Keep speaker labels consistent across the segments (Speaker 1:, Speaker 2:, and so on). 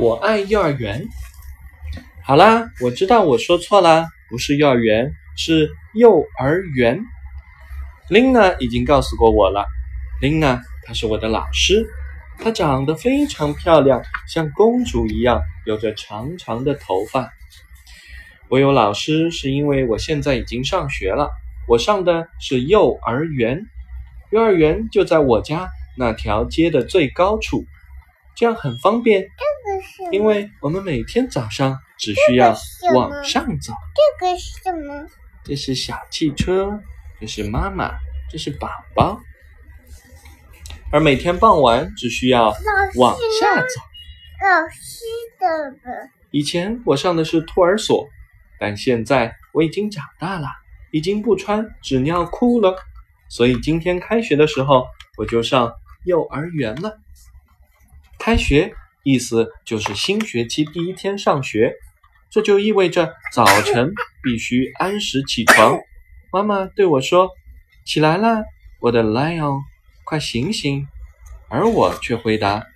Speaker 1: 我爱幼儿园。好啦，我知道我说错啦，不是幼儿园，是幼儿园。Lina 已经告诉过我了，Lina 她是我的老师，她长得非常漂亮，像公主一样，有着长长的头发。我有老师是因为我现在已经上学了，我上的是幼儿园，幼儿园就在我家那条街的最高处，这样很方便。因为我们每天早上只需要往上走。
Speaker 2: 这个是什么？
Speaker 1: 这是小汽车，这是妈妈，这是宝宝。而每天傍晚只需要往下走。
Speaker 2: 老师的的。
Speaker 1: 以前我上的是托儿所，但现在我已经长大了，已经不穿纸尿裤了，所以今天开学的时候我就上幼儿园了。开学。意思就是新学期第一天上学，这就意味着早晨必须按时起床。妈妈对我说：“起来了，我的 lion，快醒醒！”而我却回答：“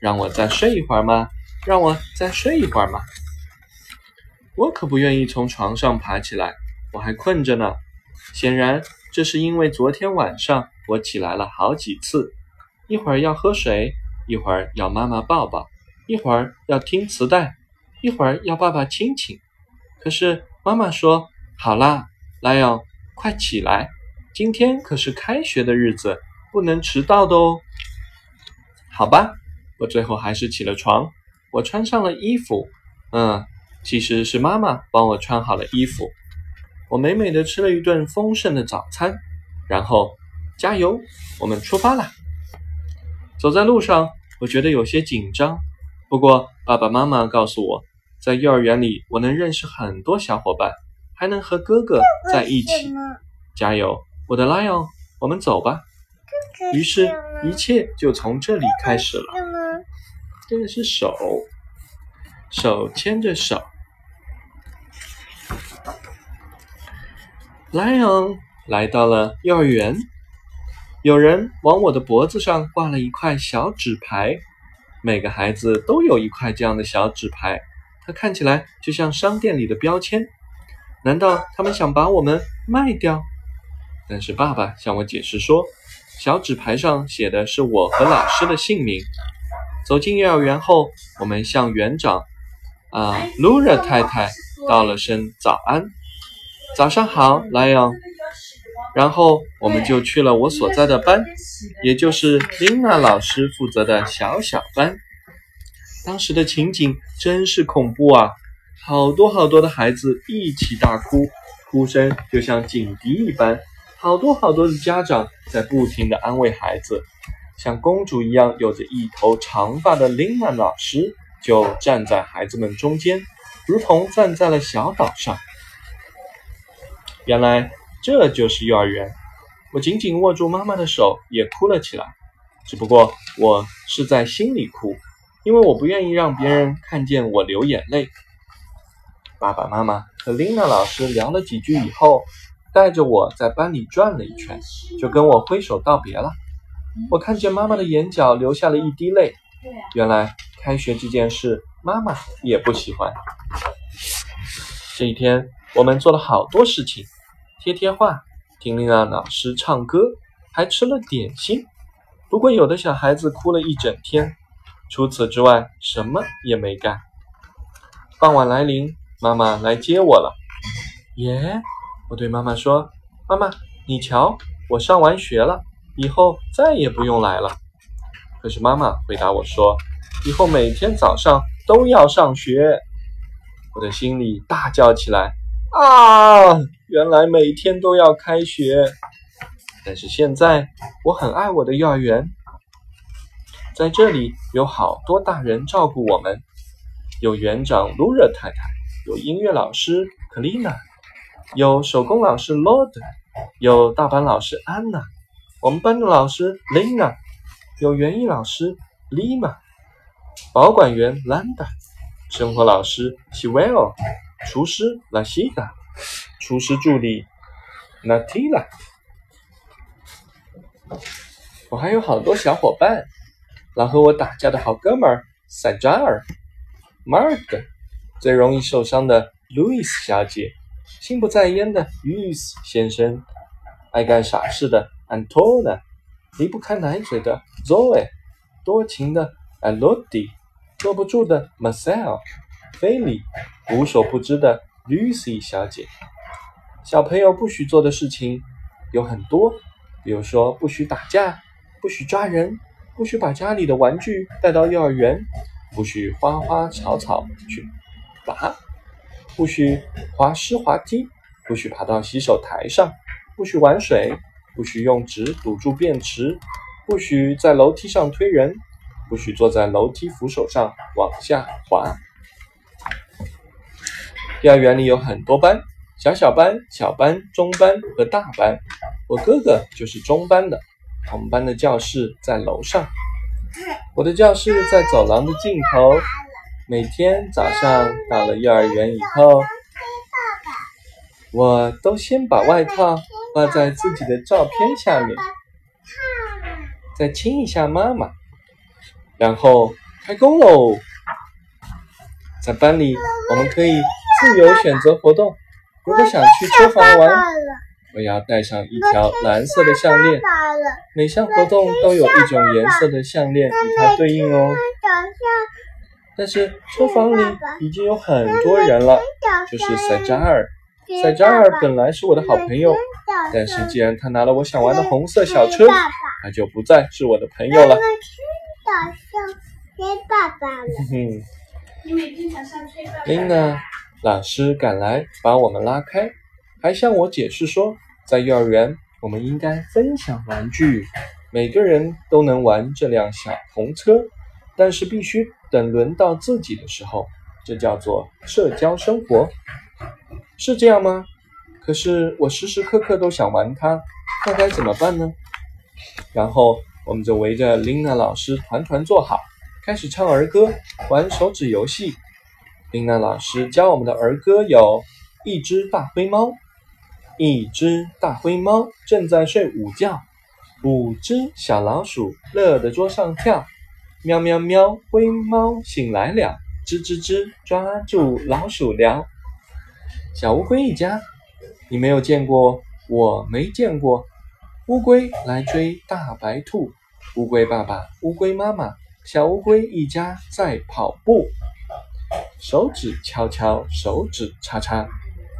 Speaker 1: 让我再睡一会儿嘛？让我再睡一会儿嘛？”我可不愿意从床上爬起来，我还困着呢。显然，这是因为昨天晚上我起来了好几次，一会儿要喝水，一会儿要妈妈抱抱。一会儿要听磁带，一会儿要爸爸亲亲。可是妈妈说：“好啦，莱昂，快起来，今天可是开学的日子，不能迟到的哦。”好吧，我最后还是起了床。我穿上了衣服，嗯，其实是妈妈帮我穿好了衣服。我美美的吃了一顿丰盛的早餐，然后加油，我们出发了。走在路上，我觉得有些紧张。不过，爸爸妈妈告诉我，在幼儿园里，我能认识很多小伙伴，还能和哥哥在一起。加油，我的 lion，我们走吧。于是，一切就从这里开始了。这个是手，手牵着手。lion 来到了幼儿园，有人往我的脖子上挂了一块小纸牌。每个孩子都有一块这样的小纸牌，它看起来就像商店里的标签。难道他们想把我们卖掉？但是爸爸向我解释说，小纸牌上写的是我和老师的姓名。走进幼儿园后，我们向园长啊露热太太道了声早安。早上好，莱昂。然后我们就去了我所在的班，也就是琳娜老师负责的小小班。当时的情景真是恐怖啊！好多好多的孩子一起大哭，哭声就像警笛一般。好多好多的家长在不停的安慰孩子。像公主一样有着一头长发的琳娜老师就站在孩子们中间，如同站在了小岛上。原来。这就是幼儿园，我紧紧握住妈妈的手，也哭了起来。只不过我是在心里哭，因为我不愿意让别人看见我流眼泪。爸爸妈妈和琳娜老师聊了几句以后，带着我在班里转了一圈，就跟我挥手道别了。我看见妈妈的眼角流下了一滴泪。原来开学这件事，妈妈也不喜欢。这一天，我们做了好多事情。贴贴画，听丽娜老师唱歌，还吃了点心。不过有的小孩子哭了一整天，除此之外什么也没干。傍晚来临，妈妈来接我了。耶！我对妈妈说：“妈妈，你瞧，我上完学了，以后再也不用来了。”可是妈妈回答我说：“以后每天早上都要上学。”我的心里大叫起来。啊！原来每天都要开学，但是现在我很爱我的幼儿园，在这里有好多大人照顾我们，有园长露热太太，有音乐老师克丽娜，有手工老师罗德，有大班老师安娜，我们班的老师琳娜，有园艺老师丽玛，保管员兰达，生活老师希维尔。厨师拉西达，厨师助理娜提拉，我还有好多小伙伴，老和我打架的好哥们儿塞扎尔，Mark，最容易受伤的 Louis 小姐，心不在焉的 Louis 先生，爱干傻事的 Antona，离不开奶嘴的 Zoe，多情的 Alodi，坐不住的 Marcel，菲利，无所不知的 Lucy 小姐。小朋友不许做的事情有很多，比如说不许打架，不许抓人，不许把家里的玩具带到幼儿园。不许花花草草去拔，不许滑湿滑梯，不许爬到洗手台上，不许玩水，不许用纸堵住便池，不许在楼梯上推人，不许坐在楼梯扶手上往下滑。幼儿园里有很多班，小小班、小班、中班和大班。我哥哥就是中班的，我们班的教室在楼上。我的教室在走廊的尽头。每天早上到了幼儿园以后，我都先把外套挂在自己的照片下面，再亲一下妈妈，然后开工喽。在班里，我们可以自由选择活动。如果想去车房玩。我要带上一条蓝色的项链，每项活动都有一种颜色的项链与它对应哦。但是车房里已经有很多人了，就是塞扎尔。塞扎尔本来是我的好朋友，但是既然他拿了我想玩的红色小车，他就不再是我的朋友了。
Speaker 2: 吹爸爸了。
Speaker 3: 你每天早上吹爸爸。
Speaker 1: 琳娜老师赶来把我们拉开。还向我解释说，在幼儿园我们应该分享玩具，每个人都能玩这辆小红车，但是必须等轮到自己的时候，这叫做社交生活，是这样吗？可是我时时刻刻都想玩它，那该怎么办呢？然后我们就围着琳娜老师团团坐好，开始唱儿歌，玩手指游戏。琳娜老师教我们的儿歌有一只大灰猫。一只大灰猫正在睡午觉，五只小老鼠乐得桌上跳，喵喵喵，灰猫醒来了，吱吱吱，抓住老鼠聊。小乌龟一家，你没有见过，我没见过。乌龟来追大白兔，乌龟爸爸，乌龟妈妈，小乌龟一家在跑步，手指敲敲，手指叉叉。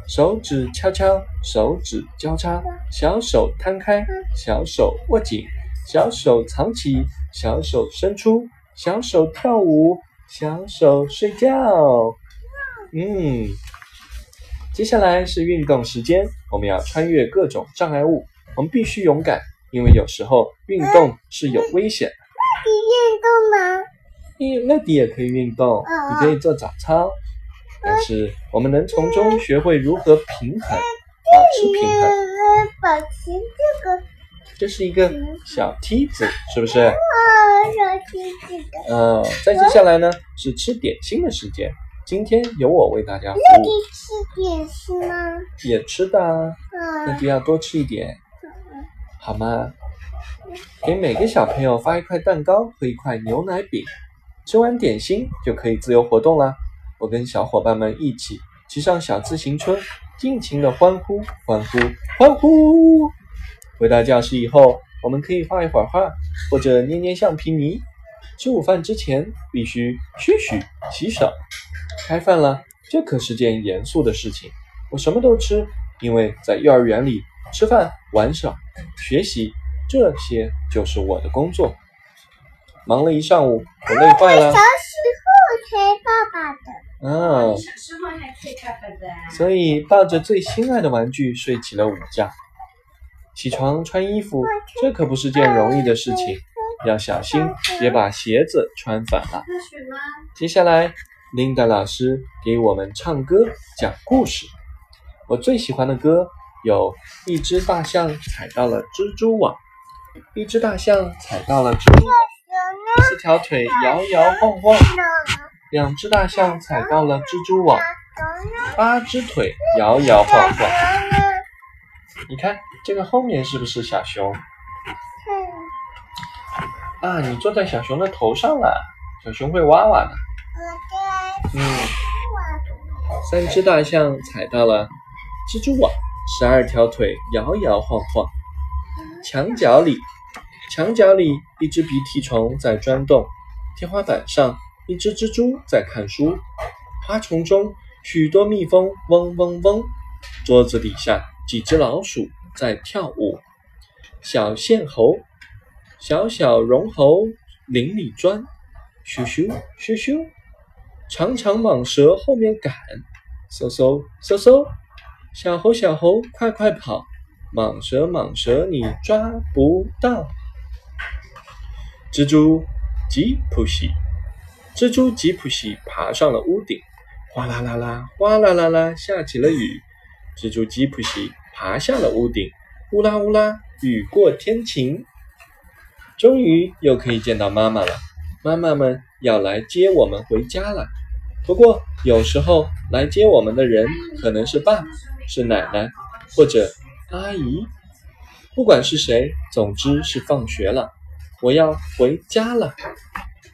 Speaker 1: 手指敲敲，手指交叉，小手摊开，小手握紧，小手藏起，小手伸出，小手跳舞，小手睡觉。嗯，接下来是运动时间，我们要穿越各种障碍物，我们必须勇敢，因为有时候运动是有危险的。
Speaker 2: 你运动吗？
Speaker 1: 你那你也可以运动，你可以做早操。但是我们能从中学会如何平衡，保持平衡。
Speaker 2: 保持这个，
Speaker 1: 这是一个小梯子，是不是？
Speaker 2: 啊，小梯子的。
Speaker 1: 嗯，再接下来呢是吃点心的时间。今天由我为大家服
Speaker 2: 那你
Speaker 1: 务。
Speaker 2: 吃点心吗？
Speaker 1: 也吃的啊，那
Speaker 2: 嗯，
Speaker 1: 就要多吃一点，好吗？给每个小朋友发一块蛋糕和一块牛奶饼，吃完点心就可以自由活动啦。我跟小伙伴们一起骑上小自行车，尽情的欢呼、欢呼、欢呼。回到教室以后，我们可以画一会儿画，或者捏捏橡皮泥。吃午饭之前必须嘘嘘洗手。开饭了，这可是件严肃的事情。我什么都吃，因为在幼儿园里吃饭、玩耍、学习，这些就是我的工作。忙了一上午，我累坏了
Speaker 2: 小。时候吹爸爸的。
Speaker 1: 啊
Speaker 3: 你，小时候还吹爸爸的啊？
Speaker 1: 所以抱着最心爱的玩具睡起了午觉。起床穿衣服，这可不是件容易的事情，要小心别把鞋子穿反了。接下来，琳达老师给我们唱歌讲故事。我最喜欢的歌有《一只大象踩到了蜘蛛网》，一只大象踩到了蜘蛛网，四条腿摇摇晃晃；两只大象踩到了蜘蛛网，八只腿摇摇晃晃。你看这个后面是不是小熊啊？你坐在小熊的头上了，小熊会哇哇的。嗯，三只大象踩到了蜘蛛网，十二条腿摇摇晃晃。墙角里，墙角里一只鼻涕虫在钻洞。天花板上，一只蜘蛛在看书。花丛中，许多蜜蜂嗡嗡嗡。桌子底下，几只老鼠在跳舞。小线猴，小小绒猴林里钻，咻咻咻咻。长长蟒蛇后面赶，嗖嗖嗖嗖。小猴小猴快快跑，蟒蛇蟒蛇你抓不到。蜘蛛吉普西，蜘蛛吉普西爬上了屋顶，哗啦啦啦，哗啦啦啦，下起了雨。蜘蛛吉普西爬下了屋顶，乌拉乌拉，雨过天晴。终于又可以见到妈妈了，妈妈们要来接我们回家了。不过有时候来接我们的人可能是爸爸、是奶奶或者阿姨，不管是谁，总之是放学了，我要回家了。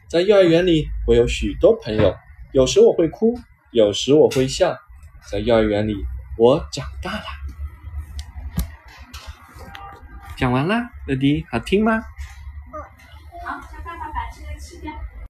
Speaker 1: 在幼儿园里，我有许多朋友，有时我会哭，有时我会笑。在幼儿园里。我长大了，讲完啦，乐迪，好听吗？